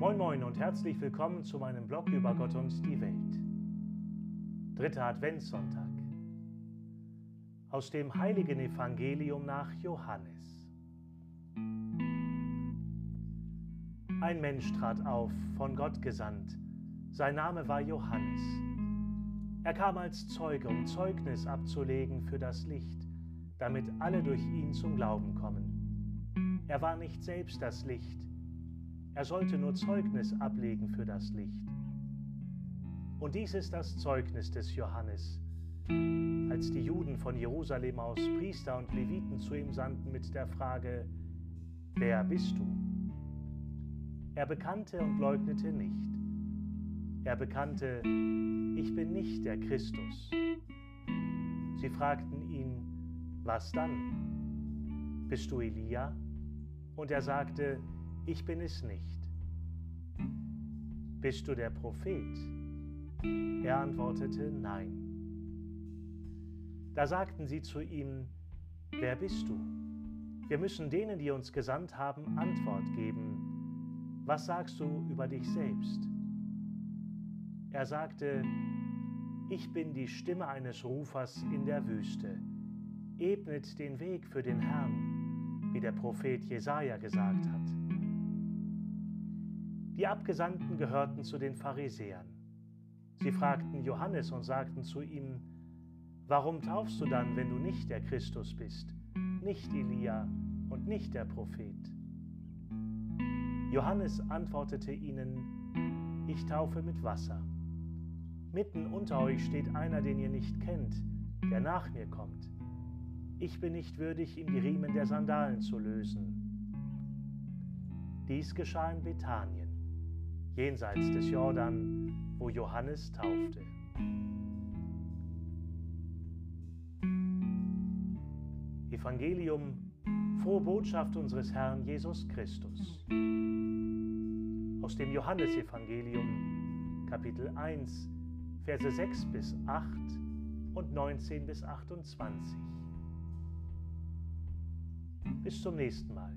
Moin und herzlich willkommen zu meinem Blog über Gott und die Welt. Dritter Adventssonntag. Aus dem heiligen Evangelium nach Johannes. Ein Mensch trat auf, von Gott gesandt. Sein Name war Johannes. Er kam als Zeuge, um Zeugnis abzulegen für das Licht, damit alle durch ihn zum Glauben kommen. Er war nicht selbst das Licht, er sollte nur Zeugnis ablegen für das Licht. Und dies ist das Zeugnis des Johannes. Als die Juden von Jerusalem aus Priester und Leviten zu ihm sandten mit der Frage, Wer bist du? Er bekannte und leugnete nicht. Er bekannte, ich bin nicht der Christus. Sie fragten ihn, was dann? Bist du Elia? Und er sagte, ich bin es nicht. Bist du der Prophet? Er antwortete, nein. Da sagten sie zu ihm, wer bist du? Wir müssen denen, die uns gesandt haben, Antwort geben. Was sagst du über dich selbst? Er sagte, ich bin die Stimme eines Rufers in der Wüste. Ebnet den Weg für den Herrn, wie der Prophet Jesaja gesagt hat. Die Abgesandten gehörten zu den Pharisäern. Sie fragten Johannes und sagten zu ihm, Warum taufst du dann, wenn du nicht der Christus bist, nicht Elia und nicht der Prophet? Johannes antwortete ihnen, Ich taufe mit Wasser. Mitten unter euch steht einer, den ihr nicht kennt, der nach mir kommt. Ich bin nicht würdig, ihm die Riemen der Sandalen zu lösen. Dies geschah in Bethanien jenseits des Jordan, wo Johannes taufte. Evangelium, frohe Botschaft unseres Herrn Jesus Christus. Aus dem Johannesevangelium, Kapitel 1, Verse 6 bis 8 und 19 bis 28. Bis zum nächsten Mal.